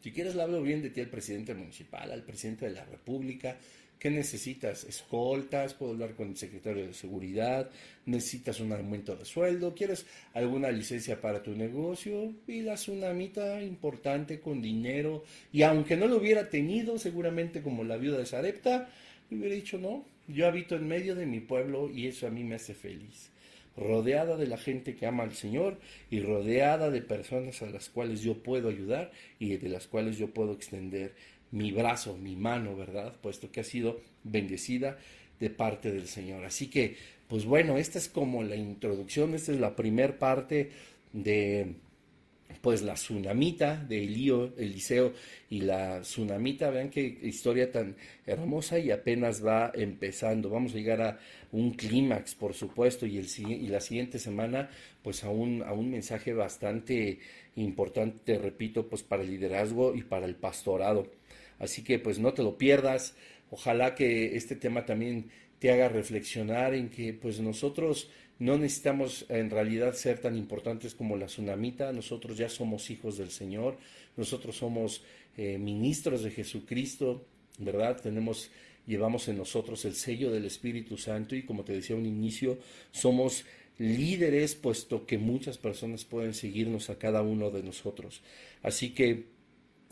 Si quieres, le hablo bien de ti al presidente municipal, al presidente de la República, ¿Qué necesitas? Escoltas, puedo hablar con el secretario de seguridad, necesitas un aumento de sueldo, quieres alguna licencia para tu negocio y la tsunamita importante con dinero. Y aunque no lo hubiera tenido, seguramente como la viuda de Sarepta, hubiera dicho no, yo habito en medio de mi pueblo y eso a mí me hace feliz. Rodeada de la gente que ama al Señor y rodeada de personas a las cuales yo puedo ayudar y de las cuales yo puedo extender mi brazo, mi mano, ¿verdad? Puesto que ha sido bendecida de parte del Señor. Así que, pues bueno, esta es como la introducción, esta es la primera parte de pues la tsunamita de Elío, Eliseo y la tsunamita, vean qué historia tan hermosa y apenas va empezando. Vamos a llegar a un clímax, por supuesto, y, el, y la siguiente semana, pues a un, a un mensaje bastante importante, repito, pues para el liderazgo y para el pastorado. Así que pues no te lo pierdas. Ojalá que este tema también te haga reflexionar en que pues nosotros no necesitamos en realidad ser tan importantes como la tsunamita, nosotros ya somos hijos del Señor, nosotros somos eh, ministros de Jesucristo, ¿verdad? Tenemos, llevamos en nosotros el sello del Espíritu Santo y como te decía un inicio, somos líderes puesto que muchas personas pueden seguirnos a cada uno de nosotros. Así que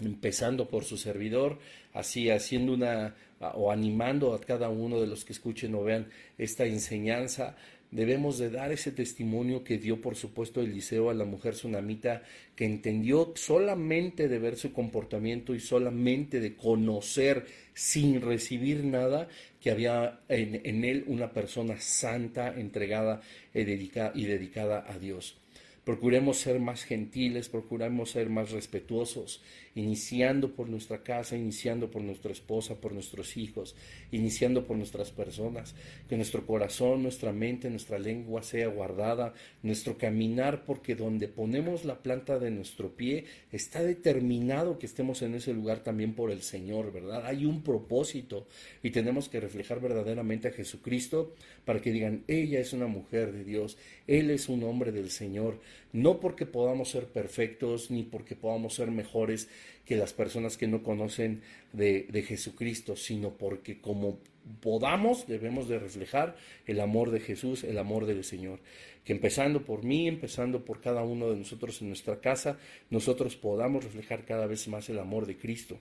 empezando por su servidor, así haciendo una o animando a cada uno de los que escuchen o vean esta enseñanza, debemos de dar ese testimonio que dio por supuesto Eliseo a la mujer tsunamita que entendió solamente de ver su comportamiento y solamente de conocer sin recibir nada que había en, en él una persona santa, entregada y dedicada a Dios. Procuremos ser más gentiles, procuremos ser más respetuosos, iniciando por nuestra casa, iniciando por nuestra esposa, por nuestros hijos, iniciando por nuestras personas. Que nuestro corazón, nuestra mente, nuestra lengua sea guardada, nuestro caminar, porque donde ponemos la planta de nuestro pie está determinado que estemos en ese lugar también por el Señor, ¿verdad? Hay un propósito y tenemos que reflejar verdaderamente a Jesucristo para que digan, ella es una mujer de Dios, Él es un hombre del Señor no porque podamos ser perfectos ni porque podamos ser mejores que las personas que no conocen de, Jesucristo, sino porque como podamos debemos de reflejar el amor de Jesús, el amor del Señor. Que empezando por mí, empezando por cada uno de nosotros en nuestra casa, nosotros podamos reflejar cada vez más el amor de Cristo.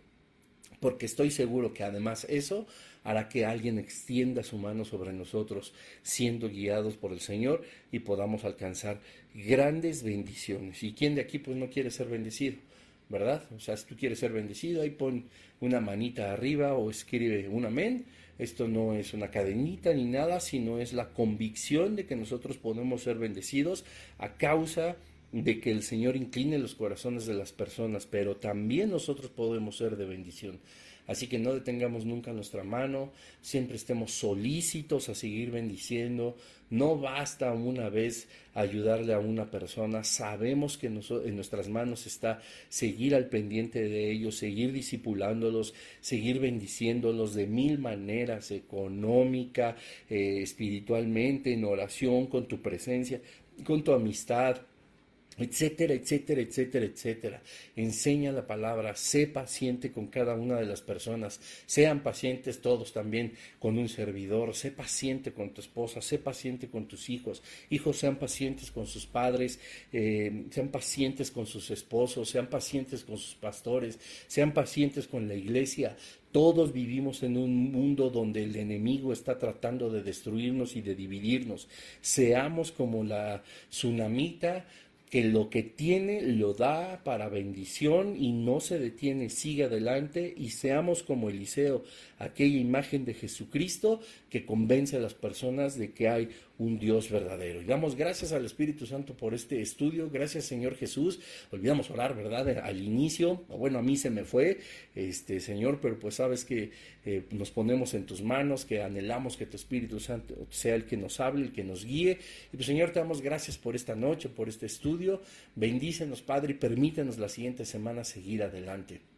Porque estoy seguro que además eso hará que alguien extienda su mano sobre nosotros, siendo guiados por el Señor y podamos alcanzar grandes bendiciones. ¿Y quién de aquí pues no quiere ser bendecido? ¿verdad? O sea, si tú quieres ser bendecido, ahí pon una manita arriba o escribe un amén. Esto no es una cadenita ni nada, sino es la convicción de que nosotros podemos ser bendecidos a causa de que el Señor incline los corazones de las personas, pero también nosotros podemos ser de bendición. Así que no detengamos nunca nuestra mano, siempre estemos solícitos a seguir bendiciendo. No basta una vez ayudarle a una persona, sabemos que en nuestras manos está seguir al pendiente de ellos, seguir discipulándolos, seguir bendiciéndolos de mil maneras, económica, eh, espiritualmente, en oración, con tu presencia, con tu amistad etcétera, etcétera, etcétera, etcétera. Enseña la palabra, sé paciente con cada una de las personas, sean pacientes todos también con un servidor, sé paciente con tu esposa, sé paciente con tus hijos, hijos sean pacientes con sus padres, eh, sean pacientes con sus esposos, sean pacientes con sus pastores, sean pacientes con la iglesia. Todos vivimos en un mundo donde el enemigo está tratando de destruirnos y de dividirnos. Seamos como la tsunamita que lo que tiene lo da para bendición y no se detiene, sigue adelante y seamos como Eliseo, aquella imagen de Jesucristo que convence a las personas de que hay un Dios verdadero. Y damos gracias al Espíritu Santo por este estudio. Gracias, Señor Jesús. Olvidamos orar, ¿verdad? Al inicio. Bueno, a mí se me fue, este Señor, pero pues sabes que eh, nos ponemos en tus manos, que anhelamos que tu Espíritu Santo sea el que nos hable, el que nos guíe. Y pues, Señor, te damos gracias por esta noche, por este estudio. Bendícenos, Padre, y permítenos la siguiente semana seguir adelante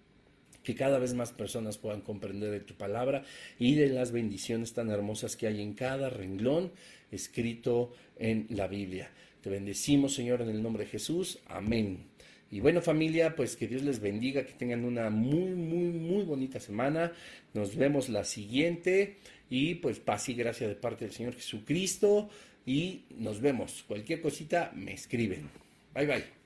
que cada vez más personas puedan comprender de tu palabra y de las bendiciones tan hermosas que hay en cada renglón escrito en la Biblia. Te bendecimos, Señor, en el nombre de Jesús. Amén. Y bueno, familia, pues que Dios les bendiga, que tengan una muy, muy, muy bonita semana. Nos vemos la siguiente y pues paz y gracia de parte del Señor Jesucristo. Y nos vemos. Cualquier cosita me escriben. Bye bye.